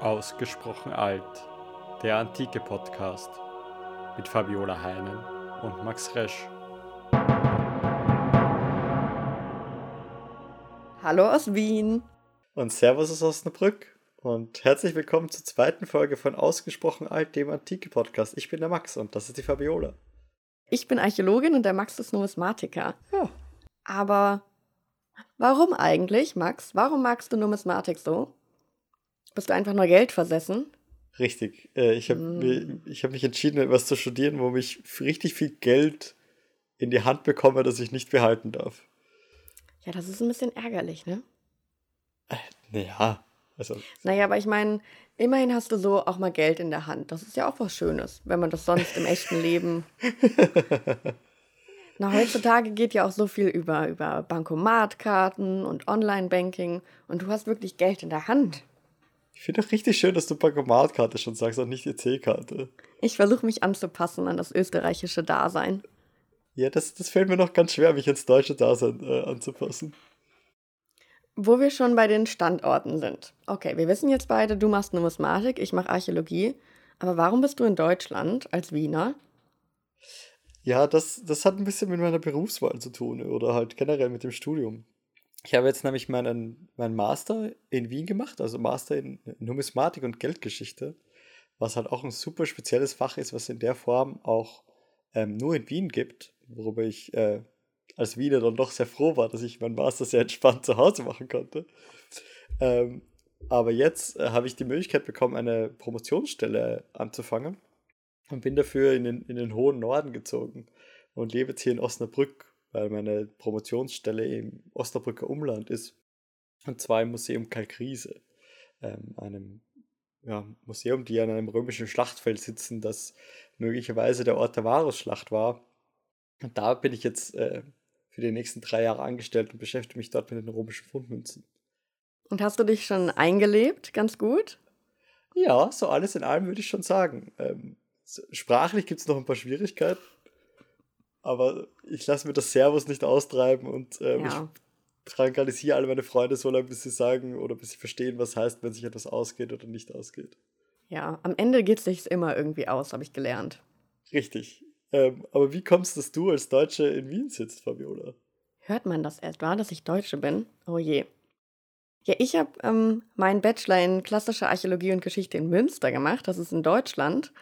Ausgesprochen alt, der antike Podcast mit Fabiola Heinen und Max Resch. Hallo aus Wien. Und Servus aus Osnabrück. Und herzlich willkommen zur zweiten Folge von Ausgesprochen alt, dem antike Podcast. Ich bin der Max und das ist die Fabiola. Ich bin Archäologin und der Max ist Numismatiker. Ja. Aber warum eigentlich, Max? Warum magst du Numismatik so? Bist du einfach nur Geld versessen? Richtig. Äh, ich habe Mm. hab mich entschieden, etwas zu studieren, wo ich richtig viel Geld in die Hand bekomme, das ich nicht behalten darf. Ja, das ist ein bisschen ärgerlich, ne? Naja, also Naja, aber ich meine, immerhin hast du so auch mal Geld in der Hand. Das ist ja auch was Schönes, wenn man das sonst im echten Leben. Na, heutzutage geht ja auch so viel über, über Bankomatkarten und Online-Banking und du hast wirklich Geld in der Hand. Ich finde auch richtig schön, dass du Bankomatkarte schon sagst und nicht EC-Karte. Ich versuche mich anzupassen an das österreichische Dasein. Ja, das, das fällt mir noch ganz schwer, mich ins deutsche Dasein äh, anzupassen. Wo wir schon bei den Standorten sind. Okay, wir wissen jetzt beide, du machst Numismatik, ich mache Archäologie. Aber warum bist du in Deutschland als Wiener? Ja, das, das hat ein bisschen mit meiner Berufswahl zu tun oder halt generell mit dem Studium. Ich habe jetzt nämlich meinen, meinen Master in Wien gemacht, also Master in Numismatik und Geldgeschichte, was halt auch ein super spezielles Fach ist, was in der Form auch ähm, nur in Wien gibt, worüber ich äh, als Wiener dann doch sehr froh war, dass ich meinen Master sehr entspannt zu Hause machen konnte. Ähm, aber jetzt äh, habe ich die Möglichkeit bekommen, eine Promotionsstelle anzufangen und bin dafür in den, in den hohen Norden gezogen und lebe jetzt hier in Osnabrück, weil meine Promotionsstelle im Osnabrücker Umland ist. Und zwar im Museum Kalkriese, ähm, einem ja, Museum, die an einem römischen Schlachtfeld sitzen, das möglicherweise der Ort der Varusschlacht war. Und da bin ich jetzt äh, für die nächsten drei Jahre angestellt und beschäftige mich dort mit den römischen Fundmünzen. Und hast du dich schon eingelebt? Ganz gut? Ja, so alles in allem würde ich schon sagen. Ähm, sprachlich gibt es noch ein paar Schwierigkeiten, aber ich lasse mir das Servus nicht austreiben und ähm, Ja. ich trankalisiere alle meine Freunde so lange, bis sie sagen oder bis sie verstehen, was heißt, wenn sich etwas ausgeht oder nicht ausgeht. Ja, am Ende geht es sich immer irgendwie aus, habe ich gelernt. Richtig. Ähm, aber wie kommst dass du als Deutsche in Wien sitzt, Fabiola? Hört man das etwa, dass ich Deutsche bin? Oh je. Ja, ich habe ähm, meinen Bachelor in klassischer Archäologie und Geschichte in Münster gemacht. Das ist in Deutschland.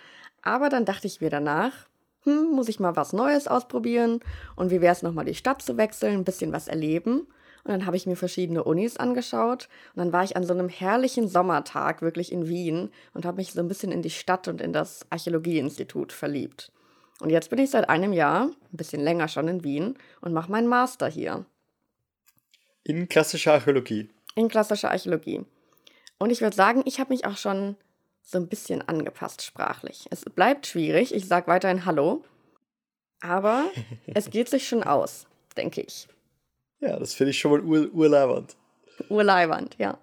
Aber dann dachte ich mir danach, hm, muss ich mal was Neues ausprobieren? Und wie wäre es nochmal die Stadt zu wechseln, ein bisschen was erleben? Und dann habe ich mir verschiedene Unis angeschaut. Und dann war ich an so einem herrlichen Sommertag wirklich in Wien und habe mich so ein bisschen in die Stadt und in das Archäologieinstitut verliebt. Und jetzt bin ich seit einem Jahr, ein bisschen länger schon in Wien und mache meinen Master hier In klassischer Archäologie. in klassischer Archäologie. Und ich würde sagen, ich habe mich auch schon so ein bisschen angepasst sprachlich. Es bleibt schwierig, ich sage weiterhin Hallo, aber es geht sich schon aus, denke ich. Ja, das finde ich schon mal ur urleibernd. Urleiwand, ja.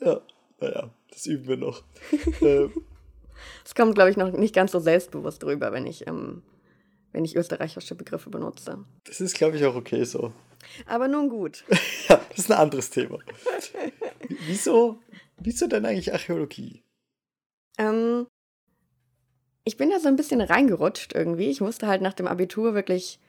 Ja, naja, das üben wir noch. ähm, Es kommt, glaube ich, noch nicht ganz so selbstbewusst rüber, wenn ich, ähm, wenn ich österreichische Begriffe benutze. das ist, glaube ich, auch okay so. Aber nun gut. Ja, das ist ein anderes Thema. Wieso, wieso denn eigentlich Archäologie? Ähm, ich bin da so ein bisschen reingerutscht irgendwie. Ich wusste halt nach dem Abitur wirklich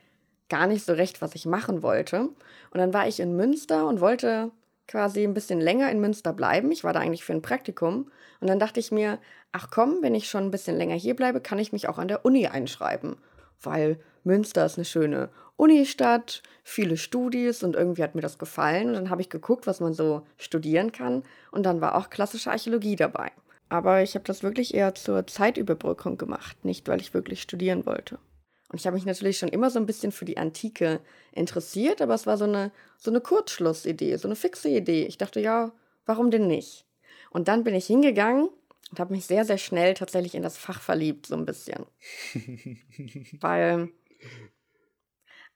gar nicht so recht, was ich machen wollte. Und dann war ich in Münster und wollte quasi ein bisschen länger in Münster bleiben. Ich war da eigentlich für ein Praktikum. Und dann dachte ich mir, ach komm, wenn ich schon ein bisschen länger hier bleibe, kann ich mich auch an der Uni einschreiben. Weil Münster ist eine schöne Unistadt, viele Studis und irgendwie hat mir das gefallen. Und dann habe ich geguckt, was man so studieren kann. Und dann war auch klassische Archäologie dabei. Aber ich habe das wirklich eher zur Zeitüberbrückung gemacht, nicht weil ich wirklich studieren wollte. Und ich habe mich natürlich schon immer so ein bisschen für die Antike interessiert, aber es war so eine, so eine Kurzschlussidee, so eine fixe Idee. Ich dachte, ja, warum denn nicht? Und dann bin ich hingegangen und habe mich sehr, sehr schnell tatsächlich in das Fach verliebt, so ein bisschen. Weil,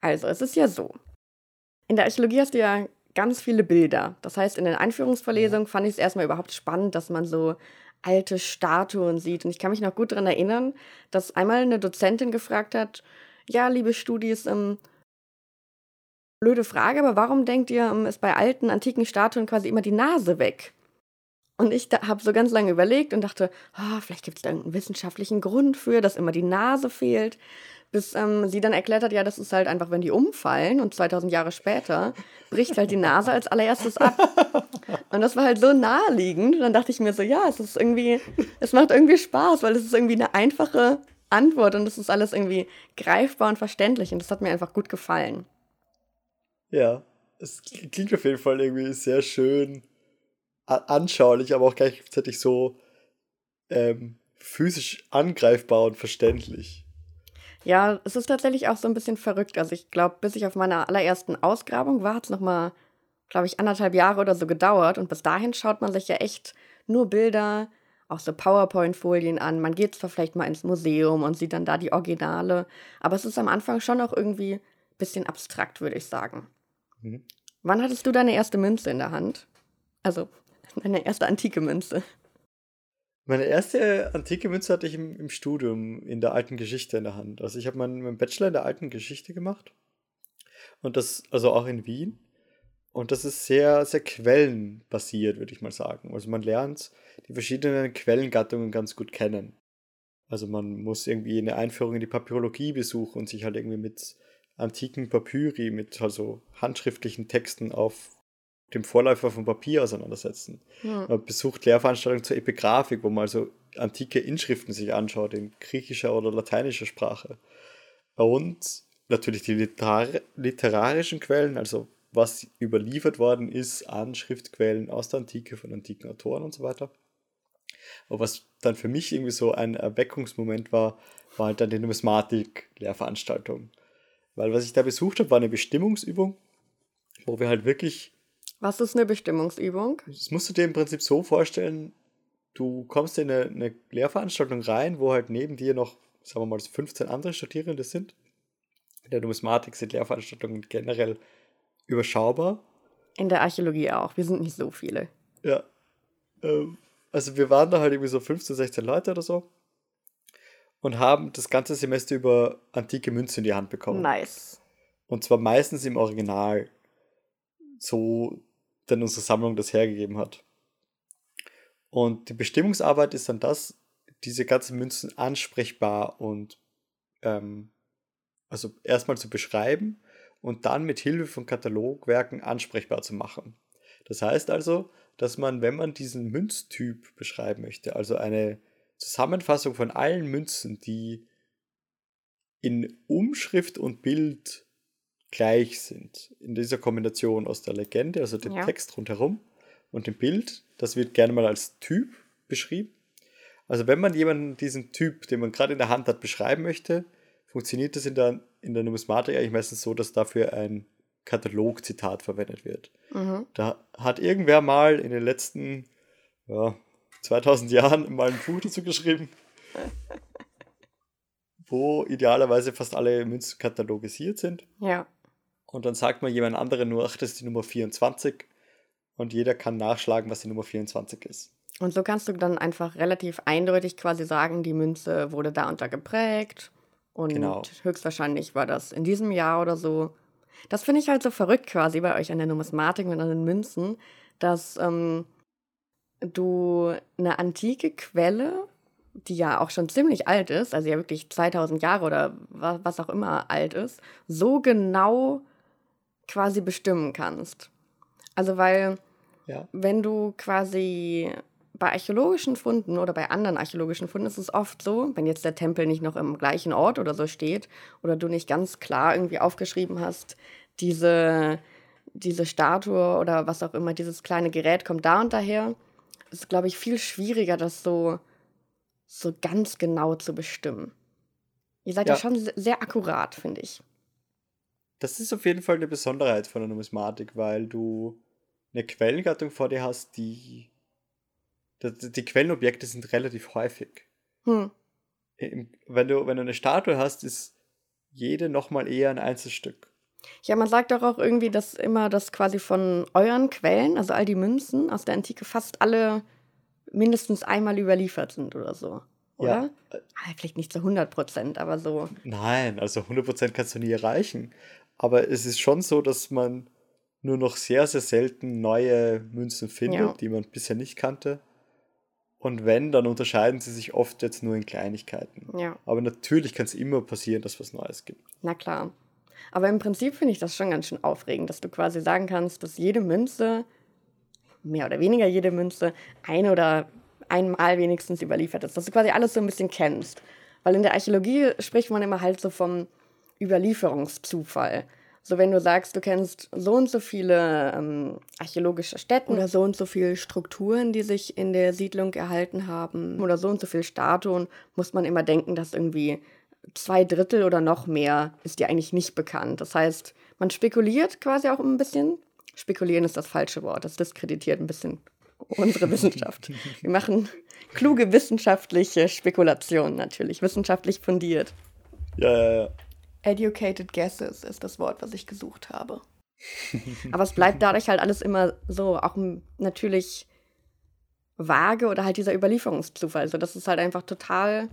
also, es ist ja so. In der Archäologie hast du ja ganz viele Bilder. Das heißt, in den Einführungsverlesungen fand ich es erstmal überhaupt spannend, dass man so alte Statuen sieht. Und ich kann mich noch gut daran erinnern, dass einmal eine Dozentin gefragt hat, ja, liebe Studis, ähm, blöde Frage, aber warum denkt ihr, ähm, ist bei alten, antiken Statuen quasi immer die Nase weg? Und ich habe so ganz lange überlegt und dachte, oh, vielleicht gibt es da einen wissenschaftlichen Grund für, dass immer die Nase fehlt. Bis ähm, sie dann erklärt hat, ja, das ist halt einfach, wenn die umfallen und 2000 Jahre später bricht halt die Nase als allererstes ab. Und das war halt so naheliegend. Und dann dachte ich mir so, ja, es ist irgendwie, es macht irgendwie Spaß, weil es ist irgendwie eine einfache Antwort und es ist alles irgendwie greifbar und verständlich und das hat mir einfach gut gefallen. Ja, es klingt auf jeden Fall irgendwie sehr schön anschaulich, aber auch gleichzeitig so ähm, physisch angreifbar und verständlich. Ja, es ist tatsächlich auch so ein bisschen verrückt. Also ich glaube, bis ich auf meiner allerersten Ausgrabung war, hat es nochmal, glaube ich, anderthalb Jahre oder so gedauert. Und bis dahin schaut man sich ja echt nur Bilder, auch so PowerPoint-Folien an. Man geht zwar vielleicht mal ins Museum und sieht dann da die Originale, aber es ist am Anfang schon auch irgendwie ein bisschen abstrakt, würde ich sagen. Mhm. Wann hattest du deine erste Münze in der Hand? Also deine erste antike Münze. Meine erste antike Münze hatte ich im, im Studium in der alten Geschichte in der Hand. Also ich habe meinen, meinen Bachelor in der alten Geschichte gemacht. Und das, also auch in Wien. Und das ist sehr, sehr quellenbasiert, würde ich mal sagen. Also man lernt die verschiedenen Quellengattungen ganz gut kennen. Also man muss irgendwie eine Einführung in die Papyrologie besuchen und sich halt irgendwie mit antiken Papyri, mit also handschriftlichen Texten auf dem Vorläufer von Papier auseinandersetzen. Ja. Man besucht Lehrveranstaltungen zur Epigraphik, wo man also antike Inschriften sich anschaut in griechischer oder lateinischer Sprache. Und natürlich die literar literarischen Quellen, also was überliefert worden ist an Schriftquellen aus der Antike von antiken Autoren und so weiter. Aber was dann für mich irgendwie so ein Erweckungsmoment war, war halt dann die Numismatik-Lehrveranstaltung. Weil was ich da besucht habe, war eine Bestimmungsübung, wo wir halt wirklich was ist eine Bestimmungsübung? Das musst du dir im Prinzip so vorstellen, du kommst in eine, eine Lehrveranstaltung rein, wo halt neben dir noch, sagen wir mal, 15 andere Studierende sind. In der Numismatik sind Lehrveranstaltungen generell überschaubar. In der Archäologie auch. Wir sind nicht so viele. Ja. Ähm, also wir waren da halt irgendwie so 15, 16 Leute oder so und haben das ganze Semester über antike Münzen in die Hand bekommen. Nice. Und zwar meistens im Original. So denn unsere Sammlung das hergegeben hat. Und die Bestimmungsarbeit ist dann das, diese ganzen Münzen ansprechbar und ähm, also erstmal zu beschreiben und dann mit Hilfe von Katalogwerken ansprechbar zu machen. Das heißt also, dass man, wenn man diesen Münztyp beschreiben möchte, also eine Zusammenfassung von allen Münzen, die in Umschrift und Bild gleich sind. In dieser Kombination aus der Legende, also dem ja. Text rundherum und dem Bild, das wird gerne mal als Typ beschrieben. Also wenn man jemanden diesen Typ, den man gerade in der Hand hat, beschreiben möchte, funktioniert das in der, in der Numismatik eigentlich meistens so, dass dafür ein Katalogzitat verwendet wird. Mhm. Da hat irgendwer mal in den letzten ja, 2000 Jahren mal ein Buch dazu geschrieben, wo idealerweise fast alle Münzen katalogisiert sind. Ja. Und dann sagt man jemand anderen nur, ach, das ist die Nummer 24. Und jeder kann nachschlagen, was die Nummer 24 ist. Und so kannst du dann einfach relativ eindeutig quasi sagen, die Münze wurde da und da geprägt. Und genau. höchstwahrscheinlich war das in diesem Jahr oder so. Das finde ich halt so verrückt quasi bei euch an der Numismatik und an den Münzen, dass ähm, du eine antike Quelle, die ja auch schon ziemlich alt ist, also ja wirklich 2000 Jahre oder was auch immer alt ist, so genau quasi bestimmen kannst. Also weil, ja. wenn du quasi bei archäologischen Funden oder bei anderen archäologischen Funden ist es oft so, wenn jetzt der Tempel nicht noch im gleichen Ort oder so steht oder du nicht ganz klar irgendwie aufgeschrieben hast, diese, diese Statue oder was auch immer, dieses kleine Gerät kommt da und daher, ist, glaube ich, viel schwieriger, das so, so ganz genau zu bestimmen. Ihr seid ja, ja schon sehr akkurat, finde ich. Das ist auf jeden Fall eine Besonderheit von der Numismatik, weil du eine Quellengattung vor dir hast, die. Die Quellenobjekte sind relativ häufig. Hm. Wenn, du, wenn du eine Statue hast, ist jede nochmal eher ein Einzelstück. Ja, man sagt doch auch irgendwie, dass immer das quasi von euren Quellen, also all die Münzen aus der Antike, fast alle mindestens einmal überliefert sind oder so. Oder? Ja. Ah, vielleicht nicht zu 100 Prozent, aber so. Nein, also 100 Prozent kannst du nie erreichen. Aber es ist schon so, dass man nur noch sehr, sehr selten neue Münzen findet, ja. die man bisher nicht kannte. Und wenn, dann unterscheiden sie sich oft jetzt nur in Kleinigkeiten. Ja. Aber natürlich kann es immer passieren, dass was Neues gibt. Na klar. Aber im Prinzip finde ich das schon ganz schön aufregend, dass du quasi sagen kannst, dass jede Münze, mehr oder weniger jede Münze, ein oder einmal wenigstens überliefert ist. Dass du quasi alles so ein bisschen kennst. Weil in der Archäologie spricht man immer halt so vom Überlieferungszufall. So, wenn du sagst, du kennst so und so viele ähm, archäologische Stätten oder so und so viele Strukturen, die sich in der Siedlung erhalten haben oder so und so viele Statuen, muss man immer denken, dass irgendwie zwei Drittel oder noch mehr ist dir eigentlich nicht bekannt. Das heißt, man spekuliert quasi auch ein bisschen. Spekulieren ist das falsche Wort. Das diskreditiert ein bisschen unsere Wissenschaft. Wir machen kluge wissenschaftliche Spekulationen natürlich, wissenschaftlich fundiert. Ja, ja, ja. Educated guesses ist das Wort, was ich gesucht habe. Aber es bleibt dadurch halt alles immer so, auch natürlich vage oder halt dieser Überlieferungszufall. Also das ist halt einfach total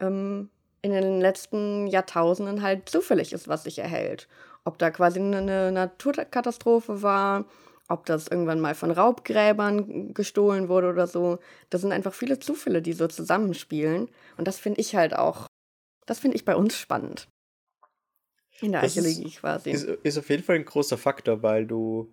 ähm, in den letzten Jahrtausenden halt zufällig ist, was sich erhält. Ob da quasi eine Naturkatastrophe war, ob das irgendwann mal von Raubgräbern gestohlen wurde oder so. Das sind einfach viele Zufälle, die so zusammenspielen. Und das finde ich halt auch, das finde ich bei uns spannend. In der Das Archäologie ist, quasi. ist, ist auf jeden Fall ein großer Faktor, weil du,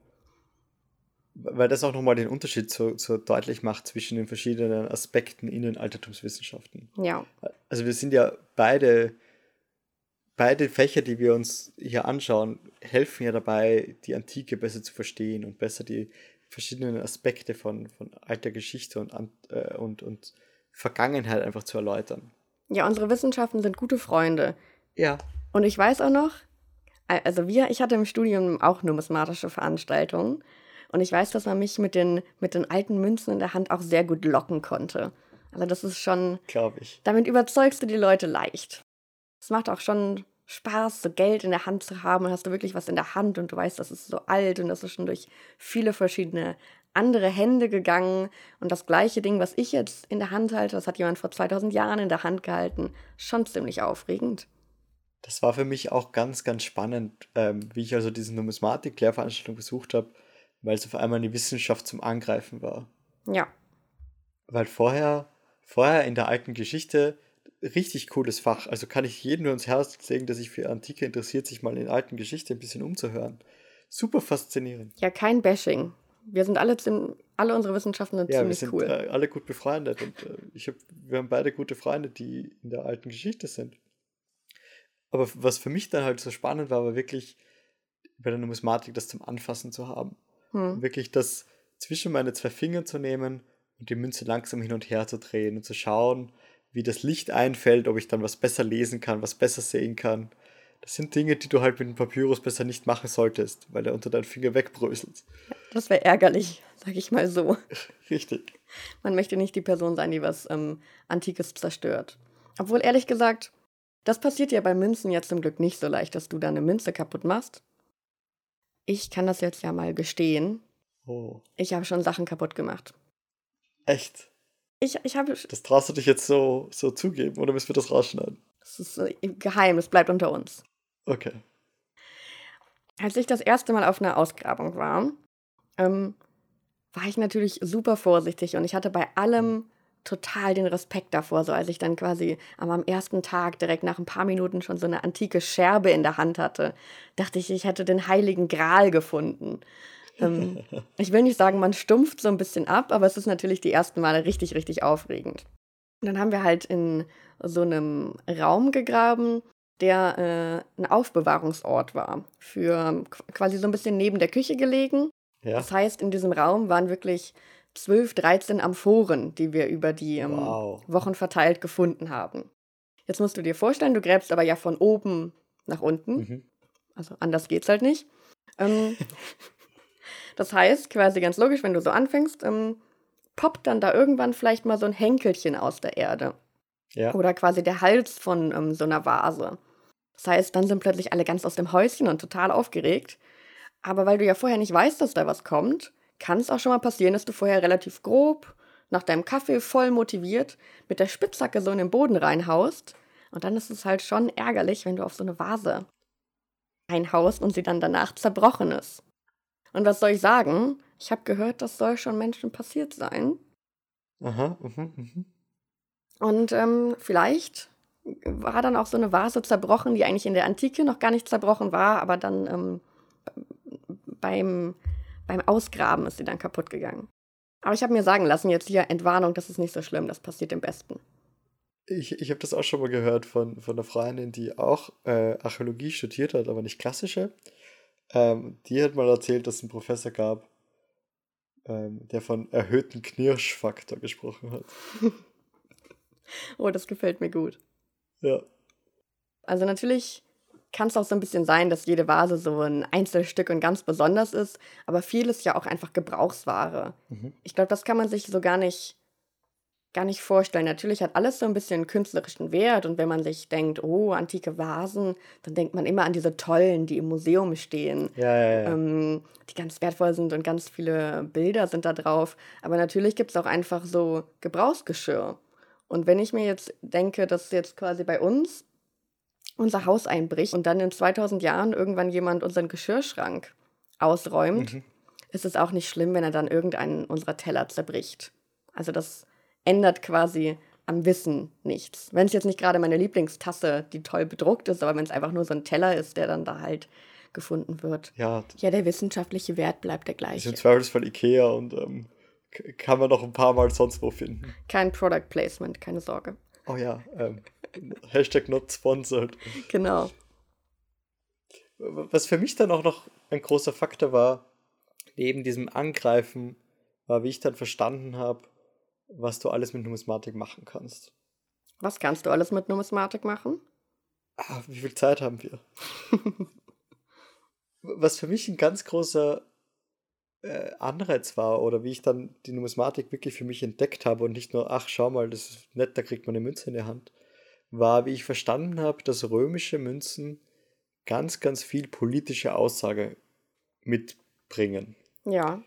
weil das auch nochmal den Unterschied so, so deutlich macht zwischen den verschiedenen Aspekten in den Altertumswissenschaften. ja, Also wir sind ja beide, beide Fächer, die wir uns hier anschauen, helfen ja dabei, die Antike besser zu verstehen und besser die verschiedenen Aspekte von, von alter Geschichte und, äh, und, und Vergangenheit einfach zu erläutern. ja, unsere Wissenschaften sind gute Freunde. Ja. Und ich weiß auch noch, al- also wir, ich hatte im Studium auch numismatische Veranstaltungen. Und ich weiß, dass man mich mit den, mit den alten Münzen in der Hand auch sehr gut locken konnte. Also das ist schon, Glaube ich. damit überzeugst du die Leute leicht. Es macht auch schon Spaß, so Geld in der Hand zu haben. Und hast du wirklich was in der Hand und du weißt, das ist so alt und das ist schon durch viele verschiedene andere Hände gegangen. Und das gleiche Ding, was ich jetzt in der Hand halte, das hat jemand vor 2000 Jahren in der Hand gehalten. Schon ziemlich aufregend. Das war für mich auch ganz, ganz spannend, ähm, wie ich also diese Numismatik-Lehrveranstaltung besucht habe, weil es auf einmal eine Wissenschaft zum Angreifen war. Ja, Weil vorher, vorher in der alten Geschichte richtig cooles Fach. Also kann ich jedem nur ins Herz legen, der sich für Antike interessiert, sich mal in der alten Geschichte ein bisschen umzuhören. Super faszinierend. Ja, kein Bashing. Wir sind alle, alle unsere Wissenschaften sind Ja, wir ziemlich sind cool. äh, alle gut befreundet und äh, ich hab, wir haben beide gute Freunde, die in der alten Geschichte sind. Aber was für mich dann halt so spannend war, war wirklich bei der Numismatik das zum Anfassen zu haben. Hm. Wirklich das zwischen meine zwei Finger zu nehmen und die Münze langsam hin und her zu drehen und zu schauen, wie das Licht einfällt, ob ich dann was besser lesen kann, was besser sehen kann. Das sind Dinge, die du halt mit dem Papyrus besser nicht machen solltest, weil er unter deinen Finger wegbröselt. Das wäre ärgerlich, sag ich mal so. Richtig. Man möchte nicht die Person sein, die was ähm, Antikes zerstört. Obwohl, ehrlich gesagt, das passiert ja bei Münzen jetzt zum Glück nicht so leicht, dass du da eine Münze kaputt machst. Ich kann das jetzt ja mal gestehen. Oh, Ich habe schon Sachen kaputt gemacht. echt. Ich, ich habe. Das traust du dich jetzt so, so zugeben oder müssen wir das rausschneiden? Das ist äh, geheim, es bleibt unter uns. Okay. Als ich das erste Mal auf einer Ausgrabung war, ähm, war ich natürlich super vorsichtig und ich hatte bei allem total den Respekt davor. So als ich dann quasi am, ersten Tag direkt nach ein paar Minuten schon so eine antike Scherbe in der Hand hatte, dachte ich, ich hätte den heiligen Gral gefunden. Ähm, ich will nicht sagen, man stumpft so ein bisschen ab, aber es ist natürlich die ersten Male richtig, richtig aufregend. Und dann haben wir halt in so einem Raum gegraben, der äh, ein Aufbewahrungsort war. Für quasi so ein bisschen neben der Küche gelegen. Ja. Das heißt, in diesem Raum waren wirklich 12, 13 Amphoren, die wir über die ähm, Wow. Wochen verteilt gefunden haben. Jetzt musst du dir vorstellen, du gräbst aber ja von oben nach unten. Mhm. Also anders geht's halt nicht. Ähm, das heißt, quasi ganz logisch, wenn du so anfängst, ähm, poppt dann da irgendwann vielleicht mal so ein Henkelchen aus der Erde. Ja. Oder quasi der Hals von ähm, so einer Vase. Das heißt, dann sind plötzlich alle ganz aus dem Häuschen und total aufgeregt. Aber weil du ja vorher nicht weißt, dass da was kommt, kann es auch schon mal passieren, dass du vorher relativ grob, nach deinem Kaffee voll motiviert, mit der Spitzhacke so in den Boden reinhaust. Und dann ist es halt schon ärgerlich, wenn du auf so eine Vase reinhaust und sie dann danach zerbrochen ist. Und was soll ich sagen? Ich habe gehört, das soll schon Menschen passiert sein. Aha, mhm, mhm. Und ähm, vielleicht war dann auch so eine Vase zerbrochen, die eigentlich in der Antike noch gar nicht zerbrochen war, aber dann ähm, beim, beim Ausgraben ist sie dann kaputt gegangen. Aber ich habe mir sagen lassen, jetzt hier Entwarnung, das ist nicht so schlimm, das passiert dem Besten. Ich, ich habe das auch schon mal gehört von, von einer Freundin, die auch äh, Archäologie studiert hat, aber nicht klassische. Ähm, die hat mal erzählt, dass es einen Professor gab, ähm, der von erhöhten Knirschfaktor gesprochen hat. oh, das gefällt mir gut. Ja. Also natürlich kann es auch so ein bisschen sein, dass jede Vase so ein Einzelstück und ganz besonders ist, aber viel ist ja auch einfach Gebrauchsware. Mhm. Ich glaube, das kann man sich so gar nicht, gar nicht vorstellen. Natürlich hat alles so ein bisschen künstlerischen Wert und wenn man sich denkt, oh, antike Vasen, dann denkt man immer an diese tollen, die im Museum stehen, Ja, ja, ja. ähm, die ganz wertvoll sind und ganz viele Bilder sind da drauf. Aber natürlich gibt es auch einfach so Gebrauchsgeschirr. Und wenn ich mir jetzt denke, dass jetzt quasi bei uns unser Haus einbricht und dann in 2000 Jahren irgendwann jemand unseren Geschirrschrank ausräumt, Mhm. ist es auch nicht schlimm, wenn er dann irgendeinen unserer Teller zerbricht. Also das ändert quasi am Wissen nichts. Wenn es jetzt nicht gerade meine Lieblingstasse, die toll bedruckt ist, aber wenn es einfach nur so ein Teller ist, der dann da halt gefunden wird. ja, Ja, der wissenschaftliche Wert bleibt der ist im gleiche. Zweifelsfall Ikea und ähm, kann man noch ein paar Mal sonst wo finden. Kein Product Placement, keine Sorge. Oh ja, ähm, Hashtag not sponsored. Genau. Was für mich dann auch noch ein großer Faktor war, neben diesem Angreifen, war, wie ich dann verstanden habe, was du alles mit Numismatik machen kannst. Was kannst du alles mit Numismatik machen? Ah, wie viel Zeit haben wir? Was für mich ein ganz großer äh, Anreiz war, oder wie ich dann die Numismatik wirklich für mich entdeckt habe und nicht nur, ach, schau mal, das ist nett, da kriegt man eine Münze in die Hand, war, wie ich verstanden habe, dass römische Münzen ganz, ganz viel politische Aussage mitbringen. Ja,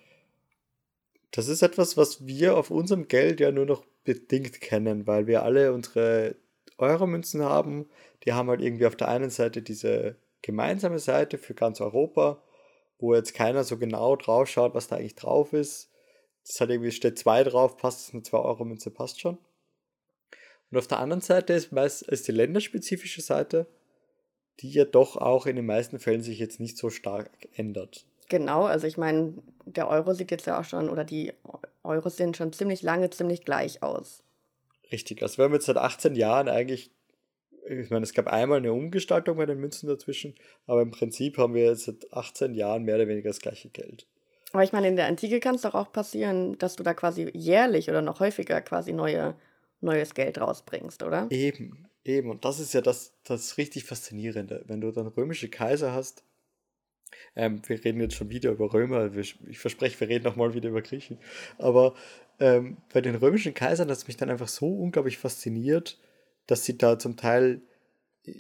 Das ist etwas, was wir auf unserem Geld ja nur noch bedingt kennen, weil wir alle unsere Euro-Münzen haben. Die haben halt irgendwie auf der einen Seite diese gemeinsame Seite für ganz Europa, wo jetzt keiner so genau drauf schaut, was da eigentlich drauf ist. Das hat irgendwie steht zwei drauf, passt eine 2-Euro-Münze, passt schon. Und auf der anderen Seite ist meist ist die länderspezifische Seite, die ja doch auch in den meisten Fällen sich jetzt nicht so stark ändert. genau. Also ich meine, der Euro sieht jetzt ja auch schon, oder die Euros sehen schon ziemlich lange ziemlich gleich aus. Richtig, also wir haben jetzt seit 18 Jahren eigentlich, ich meine, es gab einmal eine Umgestaltung bei den Münzen dazwischen, aber im Prinzip haben wir jetzt seit 18 Jahren mehr oder weniger das gleiche Geld. Aber ich meine, in der Antike kann es doch auch passieren, dass du da quasi jährlich oder noch häufiger quasi neue, neues Geld rausbringst, oder? Eben, eben, und das ist ja das, das richtig Faszinierende. Wenn du dann römische Kaiser hast, ähm, wir reden jetzt schon wieder über Römer, ich verspreche, wir reden nochmal wieder über Griechen, aber ähm, bei den römischen Kaisern hat es mich dann einfach so unglaublich fasziniert, dass sie da zum Teil äh,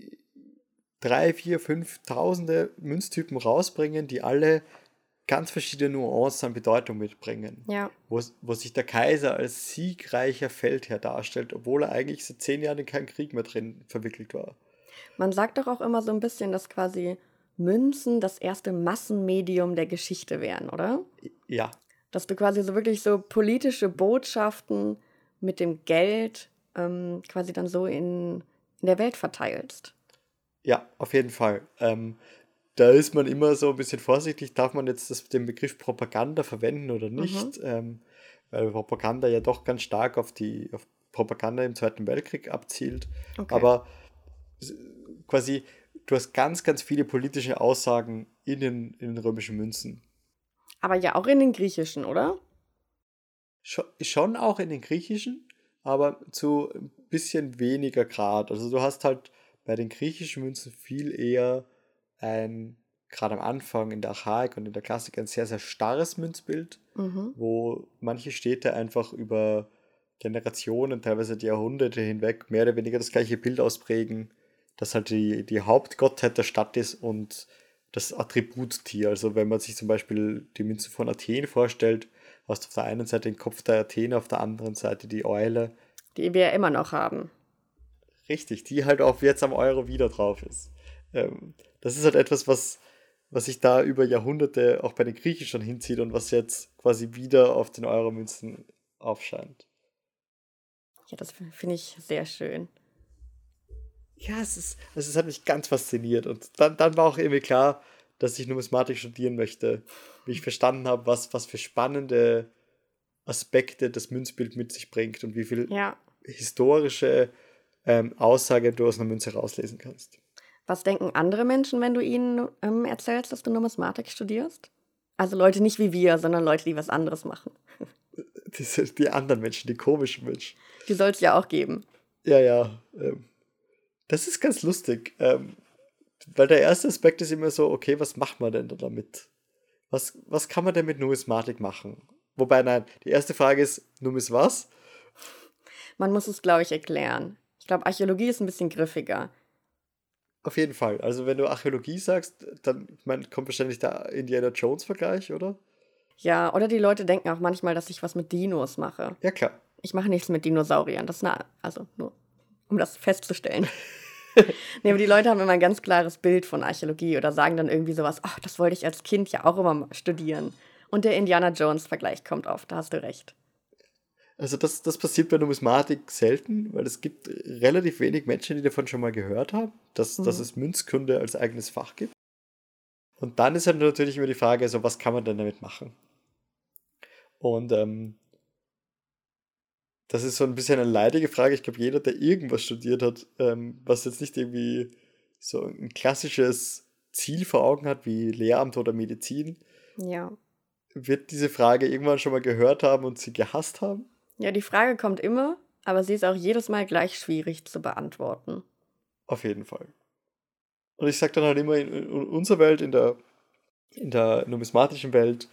drei, vier, fünf Tausende Münztypen rausbringen, die alle ganz verschiedene Nuancen an Bedeutung mitbringen. Ja. Wo, wo sich der Kaiser als siegreicher Feldherr darstellt, obwohl er eigentlich seit zehn Jahren in keinen Krieg mehr drin verwickelt war. Man sagt doch auch immer so ein bisschen, dass quasi Münzen das erste Massenmedium der Geschichte wären, oder? Ja, Dass du quasi so wirklich so politische Botschaften mit dem Geld ähm, quasi dann so in, in der Welt verteilst. ja, auf jeden Fall. Ähm, da ist man immer so ein bisschen vorsichtig, darf man jetzt das, den Begriff Propaganda verwenden oder nicht, ähm, weil Propaganda ja doch ganz stark auf die auf Propaganda im Zweiten Weltkrieg abzielt. Okay. Aber quasi, du hast ganz, ganz viele politische Aussagen in den, in den römischen Münzen. Aber ja auch in den griechischen, oder? Schon auch in den griechischen, aber zu ein bisschen weniger Grad. Also du hast halt bei den griechischen Münzen viel eher ein, gerade am Anfang in der Archaik und in der Klassik, ein sehr, sehr starres Münzbild, Mhm. wo manche Städte einfach über Generationen, teilweise die Jahrhunderte hinweg mehr oder weniger das gleiche Bild ausprägen, das halt die, die Hauptgottheit der Stadt ist und das Attributtier. Also wenn man sich zum Beispiel die Münze von Athen vorstellt, hast du auf der einen Seite den Kopf der Athene, auf der anderen Seite die Eule. Die wir ja immer noch haben. Richtig, die halt auch jetzt am Euro wieder drauf ist. Ähm, das ist halt etwas, was, was sich da über Jahrhunderte auch bei den Griechen schon hinzieht und was jetzt quasi wieder auf den Euro-Münzen aufscheint. Ja, das finde ich sehr schön. Ja, es ist, also es hat mich ganz fasziniert. Und dann, dann war auch irgendwie klar, dass ich Numismatik studieren möchte. Wie ich verstanden habe, was, was für spannende Aspekte das Münzbild mit sich bringt und wie viel ja. historische ähm, Aussage du aus einer Münze rauslesen kannst. Was denken andere Menschen, wenn du ihnen ähm, erzählst, dass du Numismatik studierst? Also Leute nicht wie wir, sondern Leute, die was anderes machen. Die, die anderen Menschen, die komischen Menschen. Die soll es ja auch geben. Ja, ja. Ähm, das ist ganz lustig. Ähm, weil der erste Aspekt ist immer so, okay, was macht man denn damit? Was, was kann man denn mit Numismatik machen? Wobei, nein, die erste Frage ist, Numis was? Man muss es, glaube ich, erklären. Ich glaube, Archäologie ist ein bisschen griffiger. Auf jeden Fall. Also wenn du Archäologie sagst, dann mein, kommt wahrscheinlich der Indiana Jones-Vergleich, oder? Ja, oder die Leute denken auch manchmal, dass ich was mit Dinos mache. Ja, klar. Ich mache nichts mit Dinosauriern. Das ist eine, also nur, um das festzustellen. nee, aber die Leute haben immer ein ganz klares Bild von Archäologie oder sagen dann irgendwie sowas, ach, oh, das wollte ich als Kind ja auch immer studieren. Und der Indiana Jones-Vergleich kommt auf, da hast du recht. Also das, das passiert bei Numismatik selten, weil es gibt relativ wenig Menschen, die davon schon mal gehört haben, dass, mhm. dass es Münzkunde als eigenes Fach gibt. Und dann ist halt natürlich immer die Frage, also was kann man denn damit machen? Und ähm, das ist so ein bisschen eine leidige Frage. Ich glaube, jeder, der irgendwas studiert hat, ähm, was jetzt nicht irgendwie so ein klassisches Ziel vor Augen hat, wie Lehramt oder Medizin, ja. wird diese Frage irgendwann schon mal gehört haben und sie gehasst haben. Ja, die Frage kommt immer, aber sie ist auch jedes Mal gleich schwierig zu beantworten. Auf jeden Fall. Und ich sage dann halt immer, in, in, unserer Welt, in der, in der numismatischen Welt,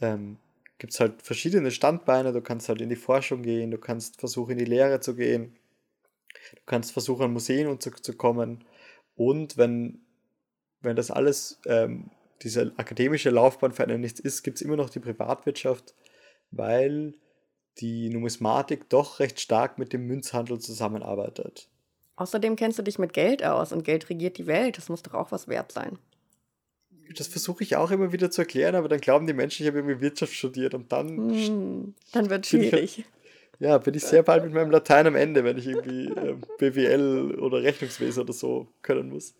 ähm, gibt es halt verschiedene Standbeine. Du kannst halt in die Forschung gehen, du kannst versuchen, in die Lehre zu gehen, du kannst versuchen, an Museen zu, kommen. Und wenn, wenn das alles, ähm, diese akademische Laufbahn für einen nichts ist, gibt es immer noch die Privatwirtschaft, weil die Numismatik doch recht stark mit dem Münzhandel zusammenarbeitet. Außerdem kennst du dich mit Geld aus und Geld regiert die Welt. Das muss doch auch was wert sein. Das versuche ich auch immer wieder zu erklären, aber dann glauben die Menschen, ich habe irgendwie Wirtschaft studiert und dann. Hm, dann wird es schwierig. Ich, ja, bin ich sehr bald mit meinem Latein am Ende, wenn ich irgendwie äh, BWL oder Rechnungswesen oder so können muss.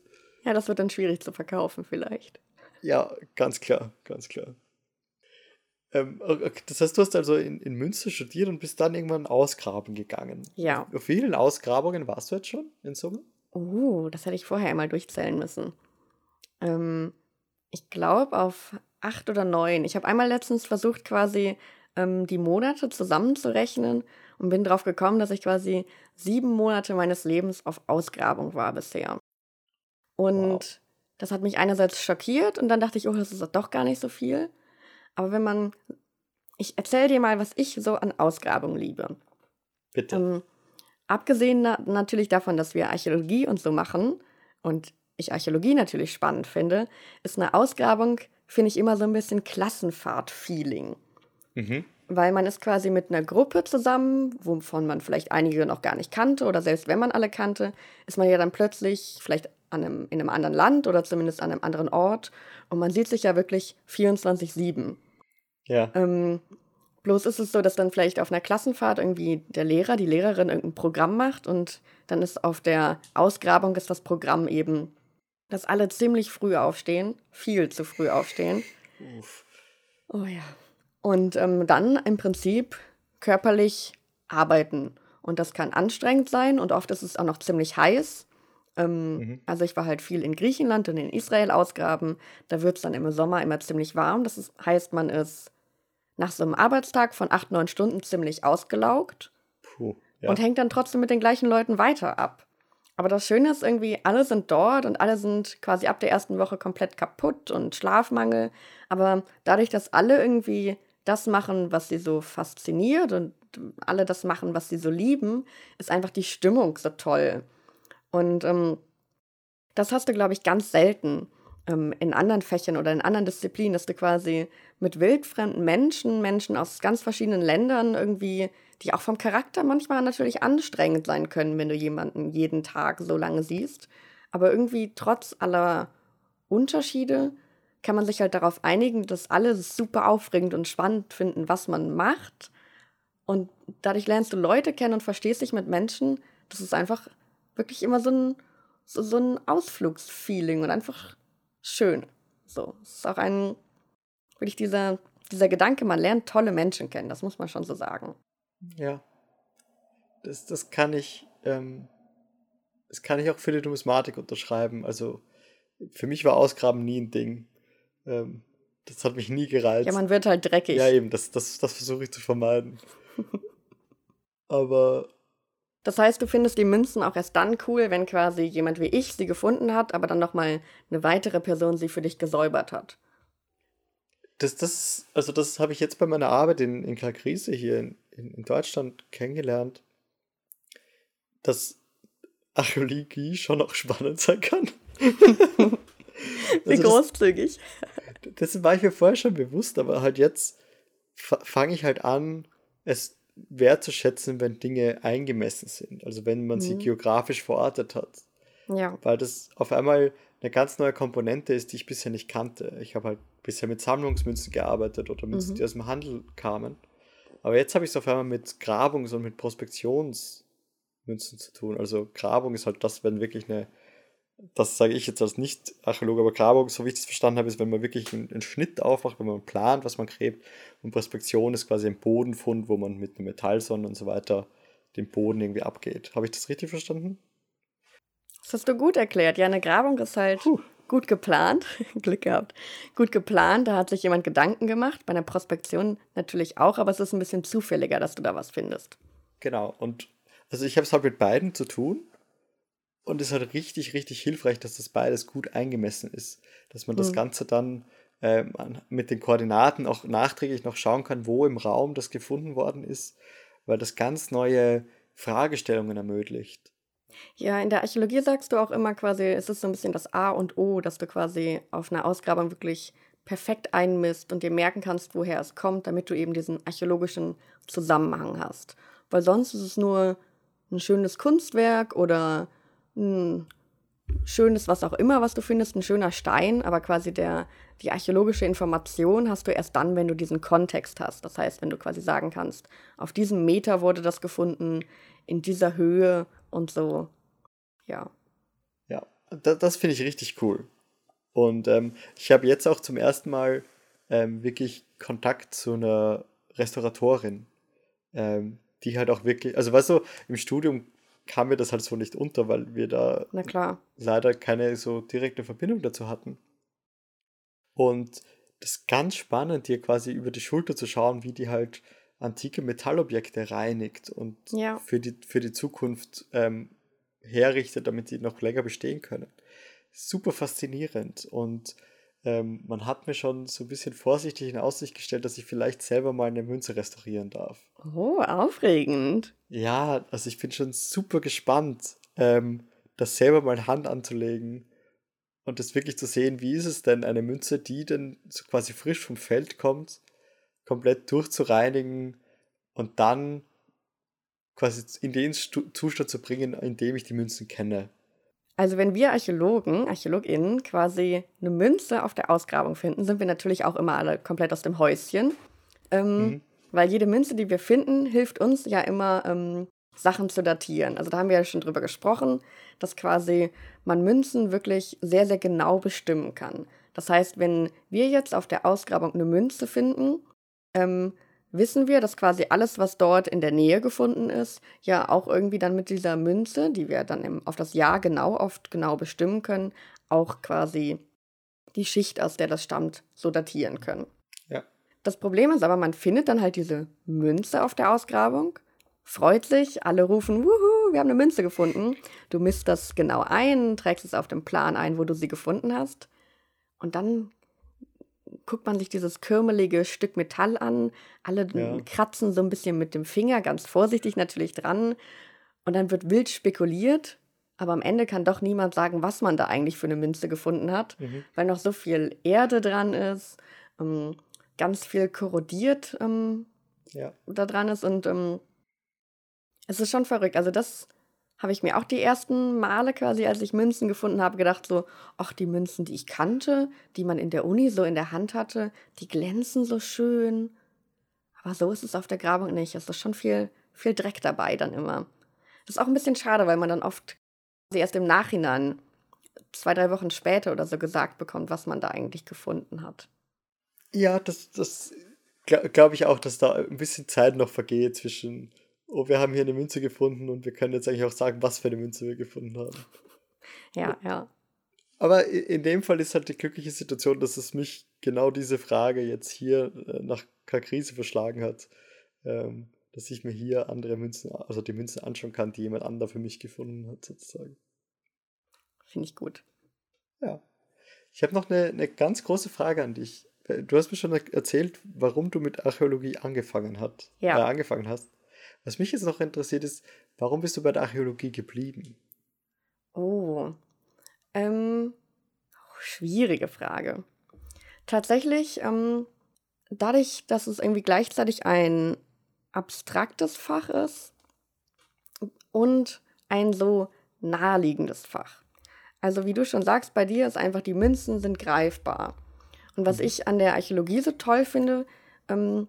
Ja, das wird dann schwierig zu verkaufen, vielleicht. Ja, ganz klar, ganz klar. Ähm, das heißt, du hast also in, in Münster studiert und bist dann irgendwann ausgraben gegangen. Ja. Auf wie vielen Ausgrabungen warst du jetzt schon in Summe? Oh, das hätte ich vorher einmal durchzählen müssen. Ähm, ich glaube auf acht oder neun. Ich habe einmal letztens versucht, quasi ähm, die Monate zusammenzurechnen und bin drauf gekommen, dass ich quasi sieben Monate meines Lebens auf Ausgrabung war bisher. Und wow. das hat mich einerseits schockiert und dann dachte ich, oh, das ist doch gar nicht so viel. Aber wenn man. Ich erzähle dir mal, was ich so an Ausgrabungen liebe. Bitte. Ähm, abgesehen na natürlich davon, dass wir Archäologie und so machen und ich Archäologie natürlich spannend finde, ist eine Ausgrabung, finde ich, immer so ein bisschen Klassenfahrt-Feeling. Mhm. Weil man ist quasi mit einer Gruppe zusammen, wovon man vielleicht einige noch gar nicht kannte oder selbst wenn man alle kannte, ist man ja dann plötzlich vielleicht an einem, in einem anderen Land oder zumindest an einem anderen Ort und man sieht sich ja wirklich 24-7. Ja. Ähm, bloß ist es so, dass dann vielleicht auf einer Klassenfahrt irgendwie der Lehrer, die Lehrerin irgendein Programm macht und dann ist auf der Ausgrabung ist das Programm eben, dass alle ziemlich früh aufstehen, viel zu früh aufstehen. Uff. Oh ja. Und ähm, dann im Prinzip körperlich arbeiten. Und das kann anstrengend sein und oft ist es auch noch ziemlich heiß. Ähm, mhm. Also ich war halt viel in Griechenland und in Israel ausgraben. Da wird es dann im Sommer immer ziemlich warm. Das ist, heißt, man ist nach so einem Arbeitstag von acht, neun Stunden ziemlich ausgelaugt Puh, ja. und hängt dann trotzdem mit den gleichen Leuten weiter ab. Aber das Schöne ist irgendwie, alle sind dort und alle sind quasi ab der ersten Woche komplett kaputt und Schlafmangel. Aber dadurch, dass alle irgendwie das machen, was sie so fasziniert und alle das machen, was sie so lieben, ist einfach die Stimmung so toll. Und ähm, das hast du, glaube ich, ganz selten ähm, in anderen Fächern oder in anderen Disziplinen, dass du quasi mit wildfremden Menschen, Menschen aus ganz verschiedenen Ländern irgendwie, die auch vom Charakter manchmal natürlich anstrengend sein können, wenn du jemanden jeden Tag so lange siehst. Aber irgendwie trotz aller Unterschiede kann man sich halt darauf einigen, dass alle super aufregend und spannend finden, was man macht. Und dadurch lernst du Leute kennen und verstehst dich mit Menschen. Das ist einfach wirklich immer so ein, so, so ein Ausflugsfeeling und einfach schön. So, es ist auch ein, wirklich dieser, dieser Gedanke, man lernt tolle Menschen kennen, das muss man schon so sagen. Ja. Das, das kann ich, ähm, das kann ich auch für die Numismatik unterschreiben. Also für mich war Ausgraben nie ein Ding. Ähm, das hat mich nie gereizt. Ja, man wird halt dreckig. Ja, eben, das, das, das versuche ich zu vermeiden. aber. Das heißt, du findest die Münzen auch erst dann cool, wenn quasi jemand wie ich sie gefunden hat, aber dann nochmal eine weitere Person sie für dich gesäubert hat. Das, das, also das habe ich jetzt bei meiner Arbeit in, in Kalkrise hier in, in, in Deutschland kennengelernt, dass Archäologie schon auch spannend sein kann. Wie also großzügig. Das, das war ich mir vorher schon bewusst, aber halt jetzt fange ich halt an, es wertzuschätzen, wenn Dinge eingemessen sind. Also wenn man mhm. sie geografisch verortet hat. Ja. Weil das auf einmal eine ganz neue Komponente ist, die ich bisher nicht kannte. Ich habe halt bisher mit Sammlungsmünzen gearbeitet oder Münzen, mhm. die aus dem Handel kamen. Aber jetzt habe ich es auf einmal mit Grabungs- und mit Prospektionsmünzen zu tun. Also Grabung ist halt das, wenn wirklich eine das sage ich jetzt als Nicht-Archäologe, aber Grabung, so wie ich das verstanden habe, ist, wenn man wirklich einen, einen, Schnitt aufmacht, wenn man plant, was man gräbt. Und Prospektion ist quasi ein Bodenfund, wo man mit einer Metallsonde und so weiter den Boden irgendwie abgeht. Habe ich das richtig verstanden? Das hast du gut erklärt. Ja, eine Grabung ist halt Puh. Gut geplant. Glück gehabt. Gut geplant, da hat sich jemand Gedanken gemacht. Bei einer Prospektion natürlich auch, aber es ist ein bisschen zufälliger, dass du da was findest. Genau. Und also ich habe es halt mit beiden zu tun. Und es ist halt richtig, richtig hilfreich, dass das beides gut eingemessen ist. Dass man das mhm. Ganze dann ähm, mit den Koordinaten auch nachträglich noch schauen kann, wo im Raum das gefunden worden ist, weil das ganz neue Fragestellungen ermöglicht. Ja, in der Archäologie sagst du auch immer quasi, es ist so ein bisschen das A und O, dass du quasi auf einer Ausgrabung wirklich perfekt einmisst und dir merken kannst, woher es kommt, damit du eben diesen archäologischen Zusammenhang hast. Weil sonst ist es nur ein schönes Kunstwerk oder ein schönes, was auch immer, was du findest, ein schöner Stein, aber quasi der, die archäologische Information hast du erst dann, wenn du diesen Kontext hast. Das heißt, wenn du quasi sagen kannst, auf diesem Meter wurde das gefunden, in dieser Höhe und so. Ja. Ja, das, das finde ich richtig cool. Und ähm, ich habe jetzt auch zum ersten Mal ähm, wirklich Kontakt zu einer Restauratorin, ähm, die halt auch wirklich, also weißt du, im Studium kam mir das halt so nicht unter, weil wir da leider keine so direkte Verbindung dazu hatten. Und das ist ganz spannend, dir quasi über die Schulter zu schauen, wie die halt antike Metallobjekte reinigt und ja. für, die, für die Zukunft ähm, herrichtet, damit die noch länger bestehen können. Super faszinierend und ähm, man hat mir schon so ein bisschen vorsichtig in Aussicht gestellt, dass ich vielleicht selber mal eine Münze restaurieren darf. Oh, aufregend. Ja, also ich bin schon super gespannt, ähm, das selber mal Hand anzulegen und das wirklich zu sehen, wie ist es denn, eine Münze, die dann so quasi frisch vom Feld kommt, komplett durchzureinigen und dann quasi in den Zustand zu bringen, in dem ich die Münzen kenne. Also wenn wir Archäologen, ArchäologInnen quasi eine Münze auf der Ausgrabung finden, sind wir natürlich auch immer alle komplett aus dem Häuschen. Ähm, mhm. Weil jede Münze, die wir finden, hilft uns ja immer, ähm, Sachen zu datieren. Also da haben wir ja schon drüber gesprochen, dass quasi man Münzen wirklich sehr, sehr genau bestimmen kann. Das heißt, wenn wir jetzt auf der Ausgrabung eine Münze finden, ähm, wissen wir, dass quasi alles, was dort in der Nähe gefunden ist, ja auch irgendwie dann mit dieser Münze, die wir dann im, auf das Jahr genau oft genau bestimmen können, auch quasi die Schicht, aus der das stammt, so datieren können. Ja. Das Problem ist aber, man findet dann halt diese Münze auf der Ausgrabung, freut sich, alle rufen, wuhu, wir haben eine Münze gefunden. Du misst das genau ein, trägst es auf dem Plan ein, wo du sie gefunden hast. Und dann guckt man sich dieses kürmelige Stück Metall an. Alle ja. kratzen so ein bisschen mit dem Finger, ganz vorsichtig natürlich dran. Und dann wird wild spekuliert. Aber am Ende kann doch niemand sagen, was man da eigentlich für eine Münze gefunden hat, mhm. weil noch so viel Erde dran ist, ähm, ganz viel korrodiert ähm, ja. da dran ist. Und ähm, es ist schon verrückt. Also das habe ich mir auch die ersten Male quasi, als ich Münzen gefunden habe, gedacht so, ach, die Münzen, die ich kannte, die man in der Uni so in der Hand hatte, die glänzen so schön. Aber so ist es auf der Grabung nicht. Es ist schon viel, viel Dreck dabei dann immer. Das ist auch ein bisschen schade, weil man dann oft erst im Nachhinein, zwei, drei Wochen später oder so gesagt bekommt, was man da eigentlich gefunden hat. Ja, das, das glaube ich auch, dass da ein bisschen Zeit noch vergeht zwischen, oh, wir haben hier eine Münze gefunden und wir können jetzt eigentlich auch sagen, was für eine Münze wir gefunden haben. Ja, ja. Aber in dem Fall ist halt die glückliche Situation, dass es mich genau diese Frage jetzt hier äh, nach Krise verschlagen hat. Ähm, dass ich mir hier andere Münzen, also die Münzen anschauen kann, die jemand anderer für mich gefunden hat, sozusagen. Finde ich gut. Ja. Ich habe noch eine, eine ganz große Frage an dich. Du hast mir schon erzählt, warum du mit Archäologie angefangen, hat, ja. äh, angefangen hast. Was mich jetzt noch interessiert ist, warum bist du bei der Archäologie geblieben? Oh, ähm, schwierige Frage. Tatsächlich, ähm, dadurch, dass es irgendwie gleichzeitig ein abstraktes Fach ist und ein so naheliegendes Fach. Also wie du schon sagst, bei dir ist einfach, die Münzen sind greifbar. Und was mhm. ich an der Archäologie so toll finde, ähm,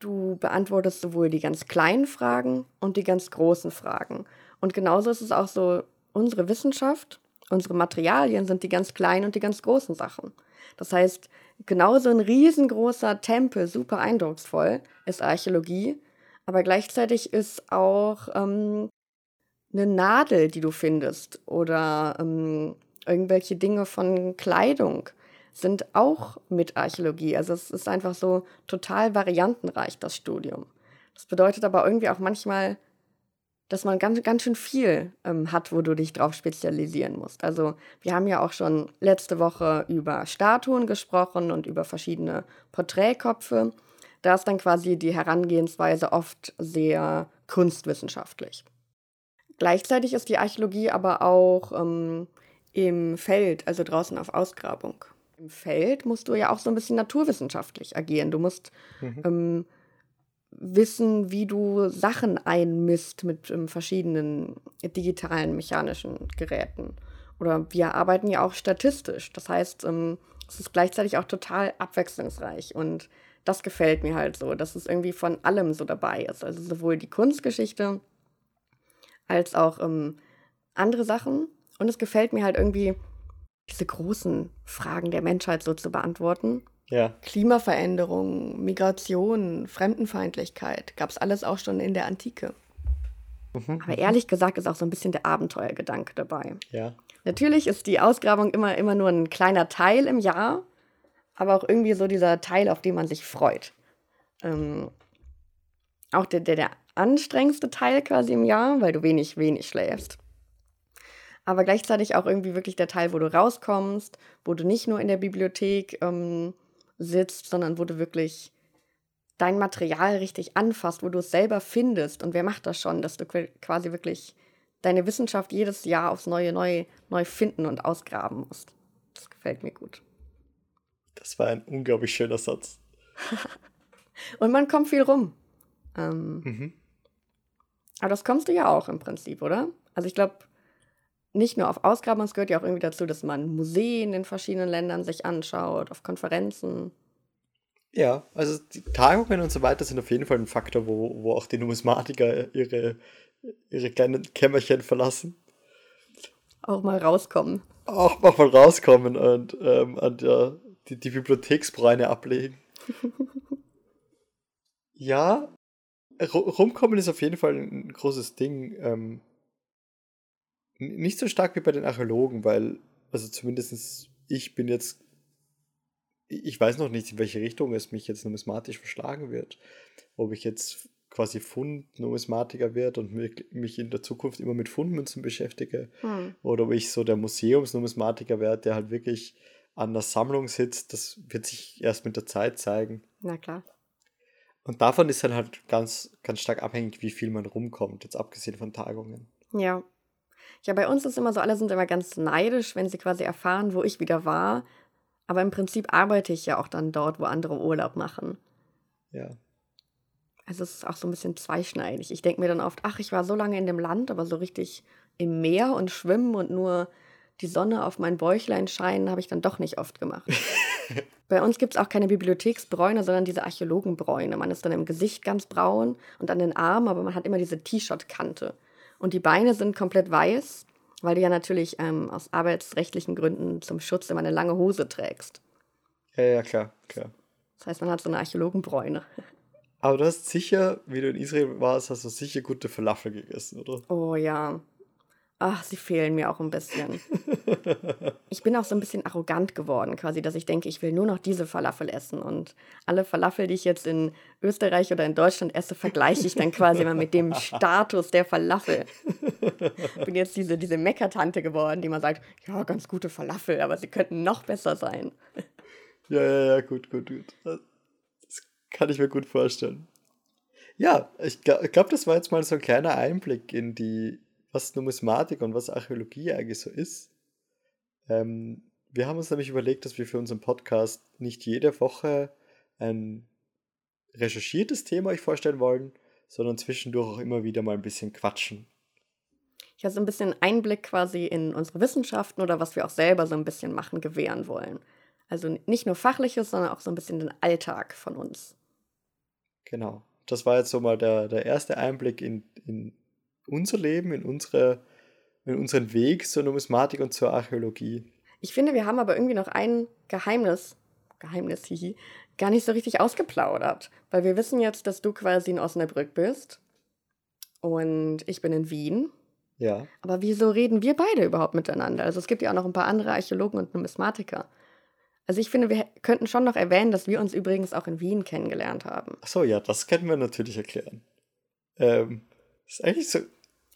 du beantwortest sowohl die ganz kleinen Fragen und die ganz großen Fragen. Und genauso ist es auch so, unsere Wissenschaft, unsere Materialien sind die ganz kleinen und die ganz großen Sachen. Das heißt, genauso ein riesengroßer Tempel, super eindrucksvoll, ist Archäologie, aber gleichzeitig ist auch ähm, eine Nadel, die du findest oder ähm, irgendwelche Dinge von Kleidung sind auch mit Archäologie. Also es ist einfach so total variantenreich, das Studium. Das bedeutet aber irgendwie auch manchmal, dass man ganz, ganz schön viel ähm, hat, wo du dich drauf spezialisieren musst. Also wir haben ja auch schon letzte Woche über Statuen gesprochen und über verschiedene Porträtköpfe. Da ist dann quasi die Herangehensweise oft sehr kunstwissenschaftlich. Gleichzeitig ist die Archäologie aber auch ähm, im Feld, also draußen auf Ausgrabung. Im Feld musst du ja auch so ein bisschen naturwissenschaftlich agieren. Du musst mhm. ähm, wissen, wie du Sachen einmisst mit ähm, verschiedenen digitalen mechanischen Geräten. Oder wir arbeiten ja auch statistisch. Das heißt, ähm, es ist gleichzeitig auch total abwechslungsreich. Und das gefällt mir halt so, dass es irgendwie von allem so dabei ist. Also sowohl die Kunstgeschichte als auch ähm, andere Sachen. Und es gefällt mir halt irgendwie, diese großen Fragen der Menschheit so zu beantworten. Ja. Klimaveränderung, Migration, Fremdenfeindlichkeit, gab es alles auch schon in der Antike. Mhm. Aber ehrlich gesagt ist auch so ein bisschen der Abenteuergedanke dabei. Ja. Natürlich ist die Ausgrabung immer, immer nur ein kleiner Teil im Jahr, aber auch irgendwie so dieser Teil, auf den man sich freut. Ähm, auch der, der, der anstrengendste Teil quasi im Jahr, weil du wenig, wenig schläfst. Aber gleichzeitig auch irgendwie wirklich der Teil, wo du rauskommst, wo du nicht nur in der Bibliothek ähm, sitzt, sondern wo du wirklich dein Material richtig anfasst, wo du es selber findest. Und wer macht das schon, dass du quasi wirklich deine Wissenschaft jedes Jahr aufs Neue neu, neu finden und ausgraben musst. Das gefällt mir gut. Das war ein unglaublich schöner Satz. und man kommt viel rum. Ähm, mhm. Aber das kommst du ja auch im Prinzip, oder? Also ich glaube, nicht nur auf Ausgrabungen, es gehört ja auch irgendwie dazu, dass man Museen in verschiedenen Ländern sich anschaut, auf Konferenzen. Ja, also die Tagungen und so weiter sind auf jeden Fall ein Faktor, wo, wo auch die Numismatiker ihre, ihre kleinen Kämmerchen verlassen. Auch mal rauskommen. Auch mal rauskommen und ähm, an der, die, die Bibliotheksbräune ablegen. ja, rumkommen ist auf jeden Fall ein großes Ding. Ähm, nicht so stark wie bei den Archäologen, weil, also zumindest ich bin jetzt, ich weiß noch nicht, in welche Richtung es mich jetzt numismatisch verschlagen wird. Ob ich jetzt quasi Fund-Numismatiker werde und mich in der Zukunft immer mit Fundmünzen beschäftige. Hm. Oder ob ich so der Museumsnumismatiker werde, der halt wirklich an der Sammlung sitzt. Das wird sich erst mit der Zeit zeigen. Na klar. Und davon ist dann halt ganz, ganz stark abhängig, wie viel man rumkommt, jetzt abgesehen von Tagungen. Ja, ja, bei uns ist immer so, alle sind immer ganz neidisch, wenn sie quasi erfahren, wo ich wieder war. Aber im Prinzip arbeite ich ja auch dann dort, wo andere Urlaub machen. Ja. Also es ist auch so ein bisschen zweischneidig. Ich denke mir dann oft, ach, ich war so lange in dem Land, aber so richtig im Meer und schwimmen und nur die Sonne auf mein Bäuchlein scheinen, habe ich dann doch nicht oft gemacht. Bei uns gibt es auch keine Bibliotheksbräune, sondern diese Archäologenbräune. Man ist dann im Gesicht ganz braun und an den Armen, aber man hat immer diese T-Shirt-Kante. Und die Beine sind komplett weiß, weil du ja natürlich ähm, aus arbeitsrechtlichen Gründen zum Schutz immer eine lange Hose trägst. Ja, ja, klar, klar. Das heißt, man hat so eine Archäologenbräune. Aber du hast sicher, wie du in Israel warst, hast du sicher gute Falafel gegessen, oder? Oh ja. Ach, sie fehlen mir auch ein bisschen. Ich bin auch so ein bisschen arrogant geworden, quasi, dass ich denke, ich will nur noch diese Falafel essen. Und alle Falafel, die ich jetzt in Österreich oder in Deutschland esse, vergleiche ich dann quasi mal mit dem Status der Falafel. Bin jetzt diese, diese Meckertante geworden, die man sagt, ja, ganz gute Falafel, aber sie könnten noch besser sein. Ja, ja, ja, gut, gut, gut. Das kann ich mir gut vorstellen. Ja, ich glaube, das war jetzt mal so ein kleiner Einblick in die was Numismatik und was Archäologie eigentlich so ist. Ähm, wir haben uns nämlich überlegt, dass wir für unseren Podcast nicht jede Woche ein recherchiertes Thema euch vorstellen wollen, sondern zwischendurch auch immer wieder mal ein bisschen quatschen. Ja, so ein bisschen Einblick quasi in unsere Wissenschaften oder was wir auch selber so ein bisschen machen, gewähren wollen. Also nicht nur fachliches, sondern auch so ein bisschen den Alltag von uns. Genau. Das war jetzt so mal der, der erste Einblick in, in unser Leben, in, unsere, in unseren Weg zur Numismatik und zur Archäologie. Ich finde, wir haben aber irgendwie noch ein Geheimnis, Geheimnis, hihi, gar nicht so richtig ausgeplaudert. Weil wir wissen jetzt, dass du quasi in Osnabrück bist und ich bin in Wien. Ja. Aber wieso reden wir beide überhaupt miteinander? Also es gibt ja auch noch ein paar andere Archäologen und Numismatiker. Also ich finde, wir könnten schon noch erwähnen, dass wir uns übrigens auch in Wien kennengelernt haben. Achso, ja, das können wir natürlich erklären. Ähm, ist eigentlich so,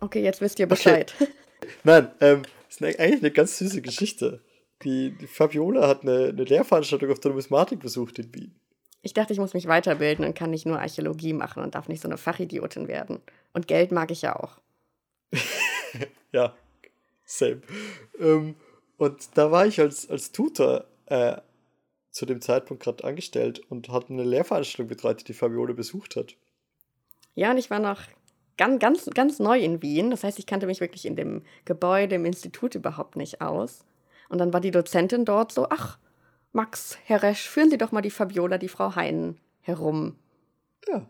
Okay, jetzt wisst ihr Bescheid. Okay. Nein, ähm, ist eigentlich eine ganz süße Geschichte. Die, die Fabiola hat eine, eine Lehrveranstaltung auf der Numismatik besucht in Wien. Ich dachte, ich muss mich weiterbilden und kann nicht nur Archäologie machen und darf nicht so eine Fachidiotin werden. Und Geld mag ich ja auch. ja, same. Ähm, und da war ich als, als Tutor äh, zu dem Zeitpunkt gerade angestellt und hatte eine Lehrveranstaltung betreut, die die Fabiola besucht hat. Ja, und ich war noch ganz, ganz, ganz neu in Wien. Das heißt, ich kannte mich wirklich in dem Gebäude, im Institut überhaupt nicht aus. Und dann war die Dozentin dort so, ach, Max, Herr Resch, führen Sie doch mal die Fabiola, die Frau Heinen, herum. Ja.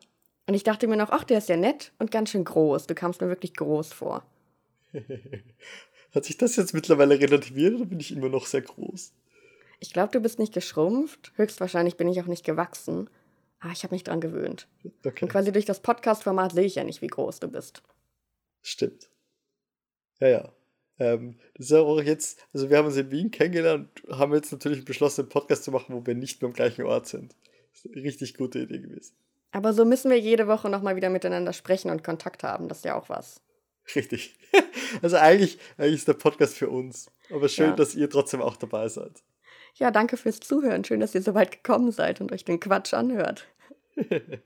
Und ich dachte mir noch, ach, der ist ja nett und ganz schön groß. Du kamst mir wirklich groß vor. Hat sich das jetzt mittlerweile relativiert oder bin ich immer noch sehr groß? Ich glaube, du bist nicht geschrumpft. Höchstwahrscheinlich bin ich auch nicht gewachsen. Ah, ich habe mich dran gewöhnt. Okay. Und quasi durch das Podcast-Format sehe ich ja nicht, wie groß du bist. Stimmt. Ja, ja. Ähm, das ist auch jetzt, also wir haben uns in Wien kennengelernt und haben jetzt natürlich beschlossen, einen Podcast zu machen, wo wir nicht mehr am gleichen Ort sind. Das ist eine richtig gute Idee gewesen. Aber so müssen wir jede Woche nochmal wieder miteinander sprechen und Kontakt haben. Das ist ja auch was. Richtig. Also eigentlich, eigentlich ist der Podcast für uns. Aber schön, ja. dass ihr trotzdem auch dabei seid. Ja, danke fürs Zuhören. Schön, dass ihr so weit gekommen seid und euch den Quatsch anhört.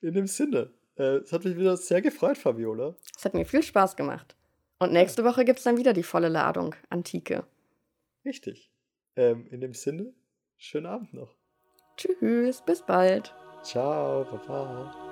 In dem Sinne, äh, es hat mich wieder sehr gefreut, Fabiola. Es hat mir viel Spaß gemacht. Und nächste Woche gibt es dann wieder die volle Ladung Antike. Richtig. Ähm, in dem Sinne, schönen Abend noch. Tschüss, bis bald. Ciao, Baba.